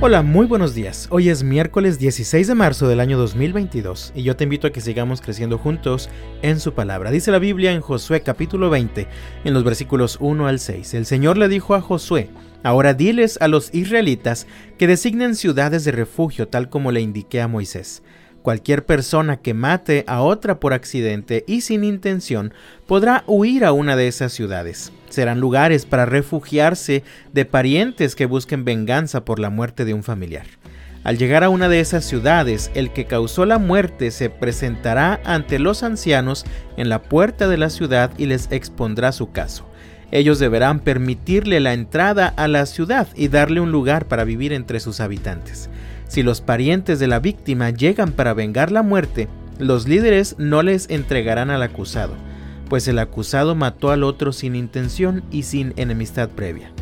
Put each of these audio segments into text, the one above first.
Hola, muy buenos días. Hoy es miércoles 16 de marzo del año 2022 y yo te invito a que sigamos creciendo juntos en su palabra. Dice la Biblia en Josué capítulo 20, en los versículos 1 al 6. El Señor le dijo a Josué, ahora diles a los israelitas que designen ciudades de refugio tal como le indiqué a Moisés. Cualquier persona que mate a otra por accidente y sin intención podrá huir a una de esas ciudades. Serán lugares para refugiarse de parientes que busquen venganza por la muerte de un familiar. Al llegar a una de esas ciudades, el que causó la muerte se presentará ante los ancianos en la puerta de la ciudad y les expondrá su caso. Ellos deberán permitirle la entrada a la ciudad y darle un lugar para vivir entre sus habitantes. Si los parientes de la víctima llegan para vengar la muerte, los líderes no les entregarán al acusado, pues el acusado mató al otro sin intención y sin enemistad previa.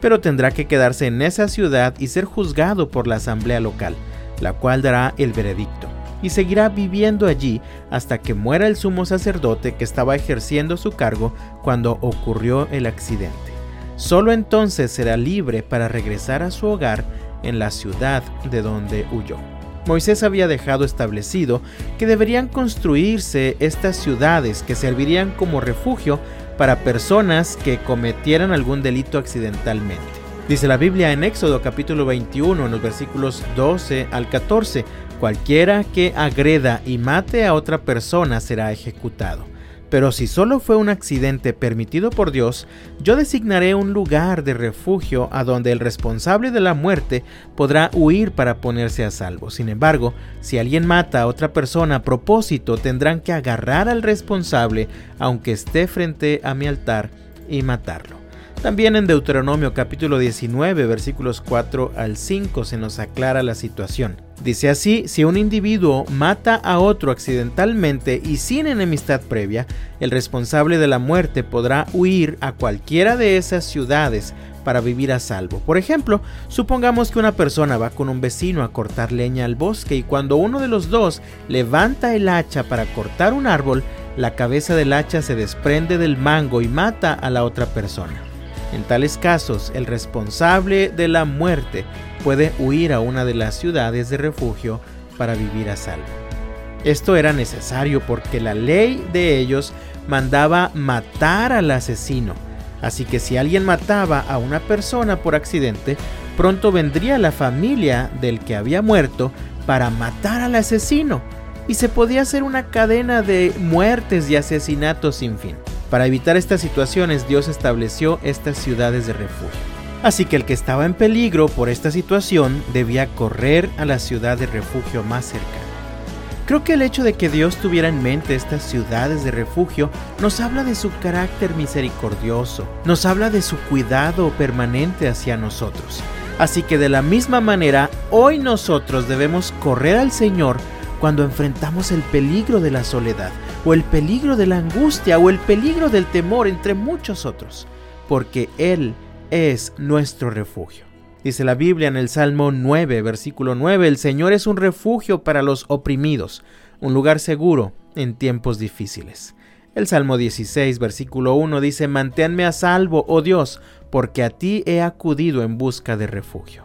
Pero tendrá que quedarse en esa ciudad y ser juzgado por la asamblea local, la cual dará el veredicto, y seguirá viviendo allí hasta que muera el sumo sacerdote que estaba ejerciendo su cargo cuando ocurrió el accidente. Solo entonces será libre para regresar a su hogar en la ciudad de donde huyó. Moisés había dejado establecido que deberían construirse estas ciudades que servirían como refugio para personas que cometieran algún delito accidentalmente. Dice la Biblia en Éxodo capítulo 21 en los versículos 12 al 14, cualquiera que agreda y mate a otra persona será ejecutado. Pero si solo fue un accidente permitido por Dios, yo designaré un lugar de refugio a donde el responsable de la muerte podrá huir para ponerse a salvo. Sin embargo, si alguien mata a otra persona a propósito, tendrán que agarrar al responsable aunque esté frente a mi altar y matarlo. También en Deuteronomio capítulo 19 versículos 4 al 5 se nos aclara la situación. Dice así, si un individuo mata a otro accidentalmente y sin enemistad previa, el responsable de la muerte podrá huir a cualquiera de esas ciudades para vivir a salvo. Por ejemplo, supongamos que una persona va con un vecino a cortar leña al bosque y cuando uno de los dos levanta el hacha para cortar un árbol, la cabeza del hacha se desprende del mango y mata a la otra persona. En tales casos, el responsable de la muerte puede huir a una de las ciudades de refugio para vivir a salvo. Esto era necesario porque la ley de ellos mandaba matar al asesino, así que si alguien mataba a una persona por accidente, pronto vendría la familia del que había muerto para matar al asesino, y se podía hacer una cadena de muertes y asesinatos sin fin. Para evitar estas situaciones, Dios estableció estas ciudades de refugio. Así que el que estaba en peligro por esta situación debía correr a la ciudad de refugio más cercana. Creo que el hecho de que Dios tuviera en mente estas ciudades de refugio nos habla de su carácter misericordioso, nos habla de su cuidado permanente hacia nosotros. Así que de la misma manera, hoy nosotros debemos correr al Señor cuando enfrentamos el peligro de la soledad, o el peligro de la angustia, o el peligro del temor, entre muchos otros, porque Él es nuestro refugio. Dice la Biblia en el Salmo 9, versículo 9, el Señor es un refugio para los oprimidos, un lugar seguro en tiempos difíciles. El Salmo 16, versículo 1 dice, Manténme a salvo, oh Dios, porque a ti he acudido en busca de refugio.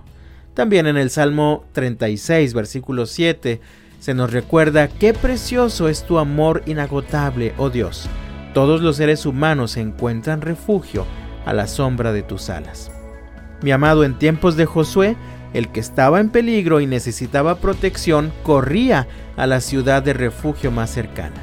También en el Salmo 36, versículo 7, se nos recuerda qué precioso es tu amor inagotable, oh Dios. Todos los seres humanos encuentran refugio a la sombra de tus alas. Mi amado, en tiempos de Josué, el que estaba en peligro y necesitaba protección corría a la ciudad de refugio más cercana.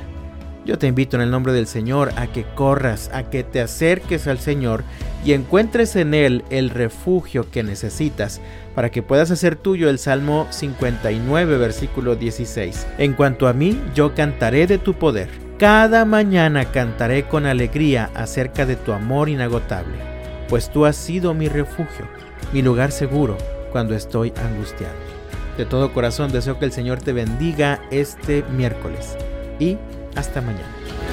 Yo te invito en el nombre del Señor a que corras, a que te acerques al Señor y encuentres en Él el refugio que necesitas para que puedas hacer tuyo el Salmo 59, versículo 16. En cuanto a mí, yo cantaré de tu poder. Cada mañana cantaré con alegría acerca de tu amor inagotable, pues tú has sido mi refugio, mi lugar seguro cuando estoy angustiado. De todo corazón deseo que el Señor te bendiga este miércoles y hasta mañana.